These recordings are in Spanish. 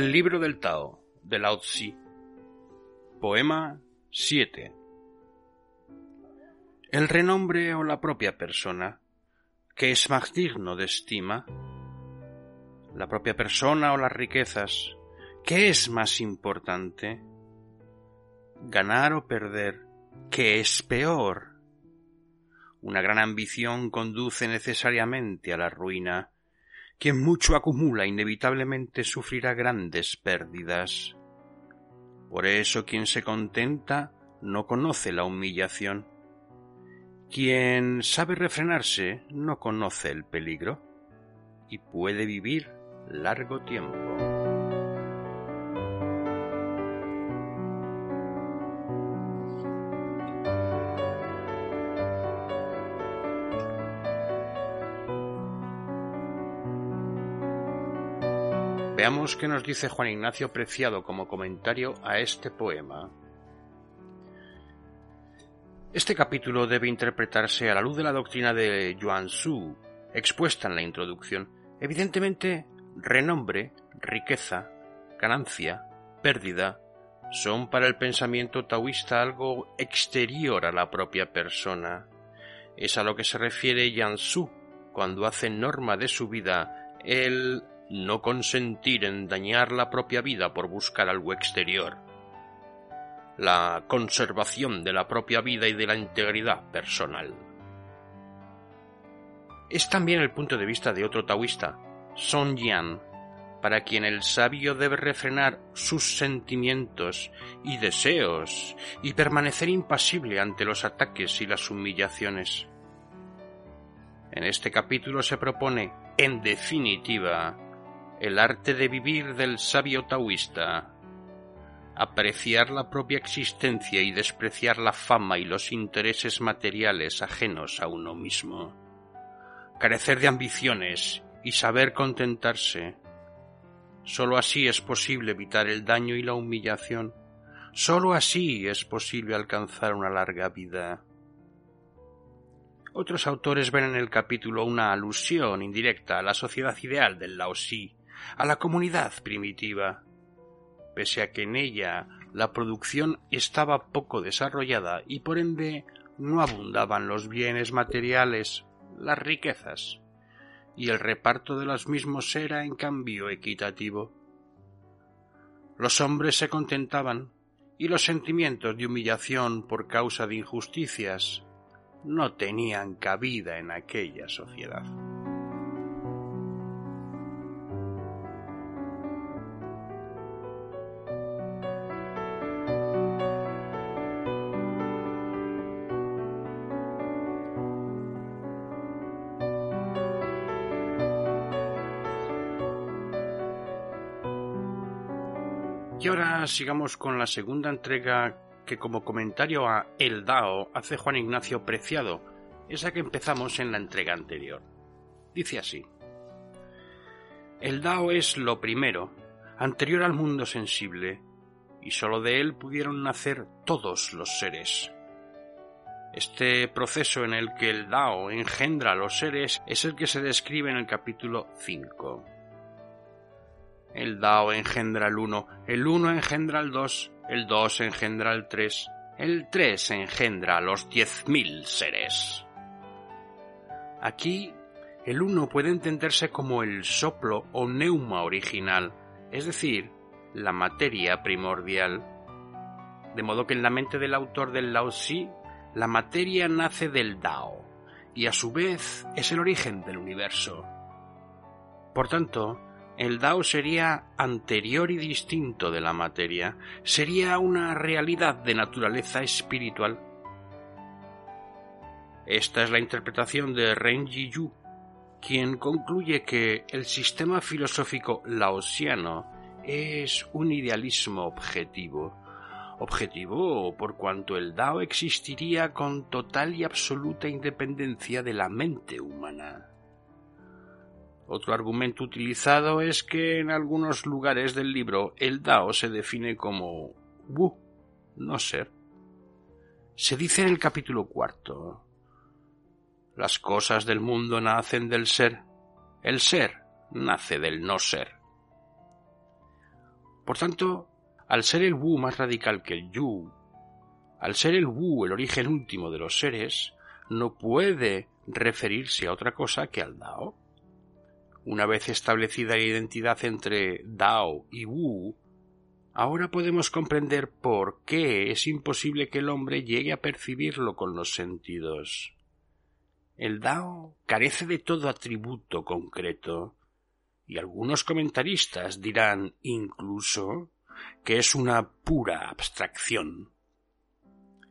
El libro del Tao, de Lao. Poema 7. El renombre o la propia persona, que es más digno de estima? La propia persona o las riquezas, ¿qué es más importante? Ganar o perder, ¿qué es peor? Una gran ambición conduce necesariamente a la ruina, quien mucho acumula inevitablemente sufrirá grandes pérdidas. Por eso quien se contenta no conoce la humillación. Quien sabe refrenarse no conoce el peligro y puede vivir largo tiempo. Veamos qué nos dice Juan Ignacio Preciado como comentario a este poema. Este capítulo debe interpretarse a la luz de la doctrina de Yuan Su, expuesta en la introducción. Evidentemente, renombre, riqueza, ganancia, pérdida, son para el pensamiento taoísta algo exterior a la propia persona. Es a lo que se refiere Yan Su cuando hace norma de su vida el no consentir en dañar la propia vida por buscar algo exterior, la conservación de la propia vida y de la integridad personal. Es también el punto de vista de otro taoísta, Song Yan, para quien el sabio debe refrenar sus sentimientos y deseos y permanecer impasible ante los ataques y las humillaciones. En este capítulo se propone, en definitiva, el arte de vivir del sabio taoísta, apreciar la propia existencia y despreciar la fama y los intereses materiales ajenos a uno mismo, carecer de ambiciones y saber contentarse. Sólo así es posible evitar el daño y la humillación. Sólo así es posible alcanzar una larga vida. Otros autores ven en el capítulo una alusión indirecta a la sociedad ideal del Laosí, a la comunidad primitiva. Pese a que en ella la producción estaba poco desarrollada y por ende no abundaban los bienes materiales, las riquezas, y el reparto de los mismos era en cambio equitativo. Los hombres se contentaban y los sentimientos de humillación por causa de injusticias no tenían cabida en aquella sociedad. Y ahora sigamos con la segunda entrega que como comentario a El Dao hace Juan Ignacio Preciado, esa que empezamos en la entrega anterior. Dice así. El Dao es lo primero, anterior al mundo sensible, y sólo de él pudieron nacer todos los seres. Este proceso en el que el Dao engendra a los seres es el que se describe en el capítulo 5. El Dao engendra el uno, el uno engendra el dos, el dos engendra el tres, el tres engendra a los diez mil seres. Aquí el uno puede entenderse como el soplo o neuma original, es decir, la materia primordial. De modo que en la mente del autor del Lao Tzu, la materia nace del Dao, y a su vez es el origen del universo. Por tanto, el Dao sería anterior y distinto de la materia, sería una realidad de naturaleza espiritual. Esta es la interpretación de Ren Yu, quien concluye que el sistema filosófico laosiano es un idealismo objetivo. Objetivo por cuanto el Dao existiría con total y absoluta independencia de la mente humana. Otro argumento utilizado es que en algunos lugares del libro el Dao se define como Wu, no ser. Se dice en el capítulo cuarto, las cosas del mundo nacen del ser, el ser nace del no ser. Por tanto, al ser el Wu más radical que el Yu, al ser el Wu el origen último de los seres, no puede referirse a otra cosa que al Dao. Una vez establecida la identidad entre Dao y Wu, ahora podemos comprender por qué es imposible que el hombre llegue a percibirlo con los sentidos. El Dao carece de todo atributo concreto, y algunos comentaristas dirán incluso que es una pura abstracción.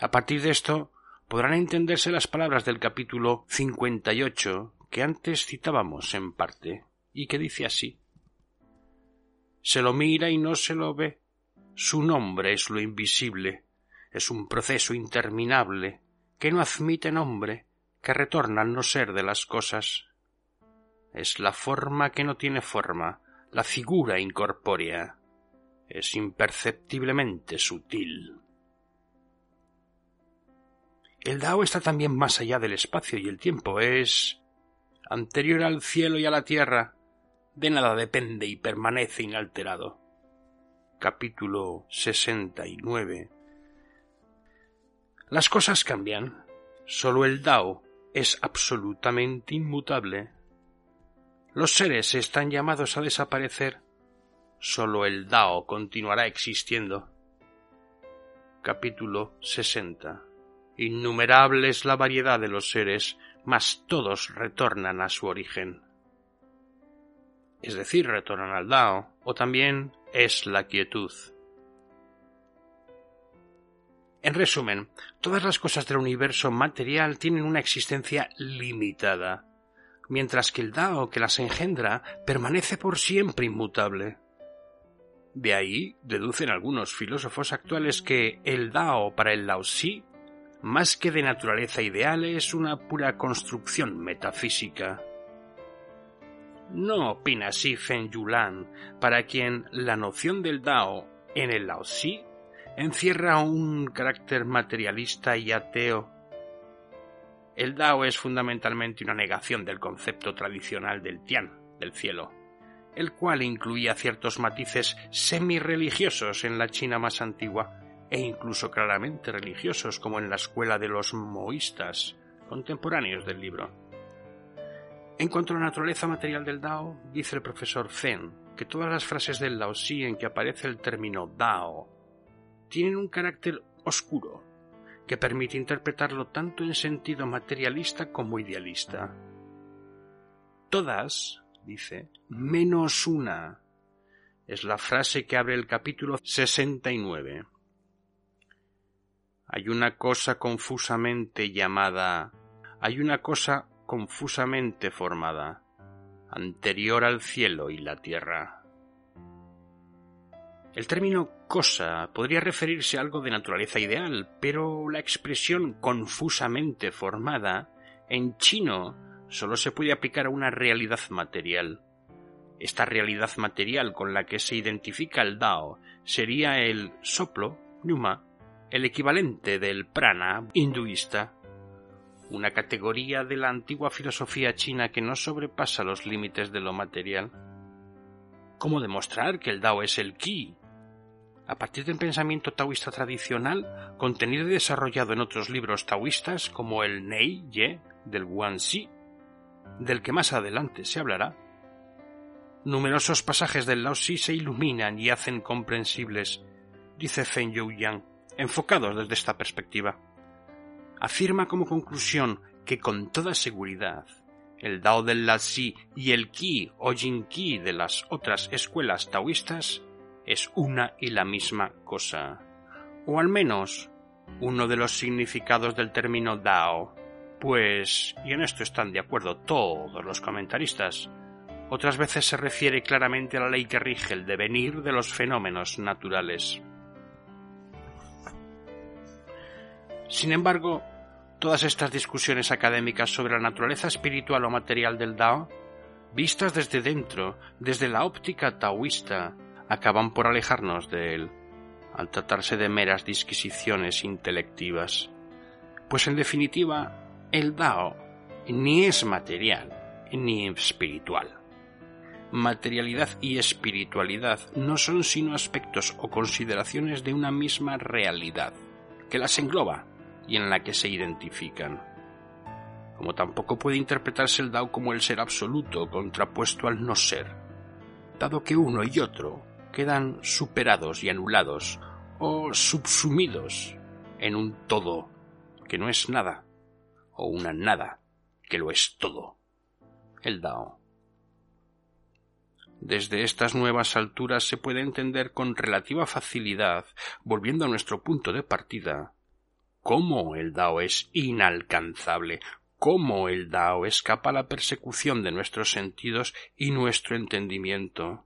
A partir de esto podrán entenderse las palabras del capítulo 58 que antes citábamos en parte, y que dice así Se lo mira y no se lo ve. Su nombre es lo invisible. Es un proceso interminable que no admite nombre, que retorna al no ser de las cosas. Es la forma que no tiene forma, la figura incorpórea. Es imperceptiblemente sutil. El Dao está también más allá del espacio y el tiempo, es anterior al cielo y a la tierra, de nada depende y permanece inalterado. Capítulo 69 Las cosas cambian, solo el Dao es absolutamente inmutable. Los seres están llamados a desaparecer, solo el Dao continuará existiendo. Capítulo 60 Innumerable es la variedad de los seres, mas todos retornan a su origen. Es decir, retornan al Dao, o también es la quietud. En resumen, todas las cosas del universo material tienen una existencia limitada, mientras que el Dao que las engendra permanece por siempre inmutable. De ahí deducen algunos filósofos actuales que el Dao para el Laozi más que de naturaleza ideal, es una pura construcción metafísica. No opina así Feng Yulan, para quien la noción del Dao en el Laozi encierra un carácter materialista y ateo. El Dao es fundamentalmente una negación del concepto tradicional del Tian, del cielo, el cual incluía ciertos matices semi-religiosos en la China más antigua, e incluso claramente religiosos como en la escuela de los moístas contemporáneos del libro. En cuanto a la naturaleza material del Dao, dice el profesor Zen que todas las frases del Laozi en que aparece el término Dao tienen un carácter oscuro que permite interpretarlo tanto en sentido materialista como idealista. Todas, dice, menos una, es la frase que abre el capítulo 69. Hay una cosa confusamente llamada. Hay una cosa confusamente formada, anterior al cielo y la tierra. El término cosa podría referirse a algo de naturaleza ideal, pero la expresión confusamente formada en chino solo se puede aplicar a una realidad material. Esta realidad material con la que se identifica el Dao sería el soplo, Numa, el equivalente del prana hinduista, una categoría de la antigua filosofía china que no sobrepasa los límites de lo material. ¿Cómo demostrar que el Dao es el Qi? A partir del pensamiento taoísta tradicional, contenido y desarrollado en otros libros taoístas como el Nei Ye del Guanxi, del que más adelante se hablará, numerosos pasajes del Lao Si se iluminan y hacen comprensibles, dice Feng Yang enfocados desde esta perspectiva. Afirma como conclusión que con toda seguridad el Dao del Lazi y el Qi o Jin Qi de las otras escuelas taoístas es una y la misma cosa, o al menos uno de los significados del término Dao, pues, y en esto están de acuerdo todos los comentaristas, otras veces se refiere claramente a la ley que rige el devenir de los fenómenos naturales. Sin embargo, todas estas discusiones académicas sobre la naturaleza espiritual o material del Dao, vistas desde dentro, desde la óptica taoísta, acaban por alejarnos de él, al tratarse de meras disquisiciones intelectivas. Pues en definitiva, el Dao ni es material ni espiritual. materialidad y espiritualidad no son sino aspectos o consideraciones de una misma realidad, que las engloba y en la que se identifican. Como tampoco puede interpretarse el Dao como el ser absoluto contrapuesto al no ser, dado que uno y otro quedan superados y anulados o subsumidos en un todo que no es nada o una nada que lo es todo, el Dao. Desde estas nuevas alturas se puede entender con relativa facilidad, volviendo a nuestro punto de partida, cómo el Dao es inalcanzable, cómo el Dao escapa a la persecución de nuestros sentidos y nuestro entendimiento.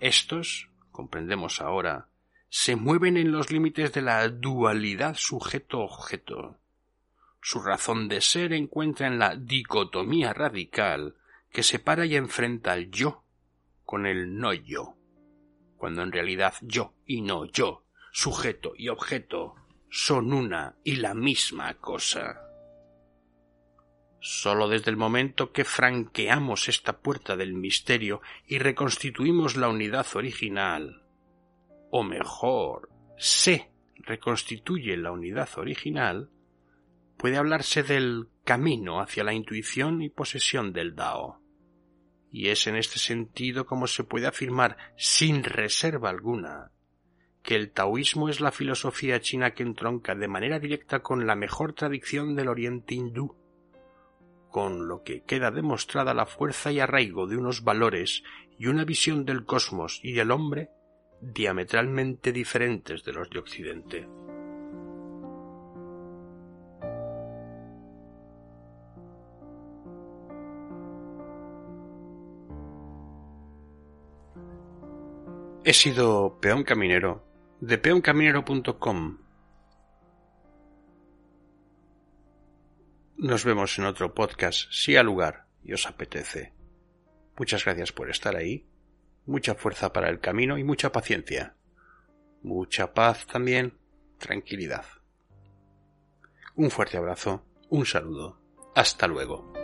Estos, comprendemos ahora, se mueven en los límites de la dualidad sujeto-objeto. Su razón de ser encuentra en la dicotomía radical que separa y enfrenta al yo con el no yo, cuando en realidad yo y no yo, sujeto y objeto, son una y la misma cosa. Sólo desde el momento que franqueamos esta puerta del misterio y reconstituimos la unidad original, o mejor, se reconstituye la unidad original, puede hablarse del camino hacia la intuición y posesión del Dao. Y es en este sentido como se puede afirmar sin reserva alguna que el taoísmo es la filosofía china que entronca de manera directa con la mejor tradición del oriente hindú, con lo que queda demostrada la fuerza y arraigo de unos valores y una visión del cosmos y del hombre diametralmente diferentes de los de Occidente. He sido peón caminero de peoncaminero.com Nos vemos en otro podcast, si al lugar y os apetece. Muchas gracias por estar ahí, mucha fuerza para el camino y mucha paciencia. Mucha paz también, tranquilidad. Un fuerte abrazo, un saludo, hasta luego.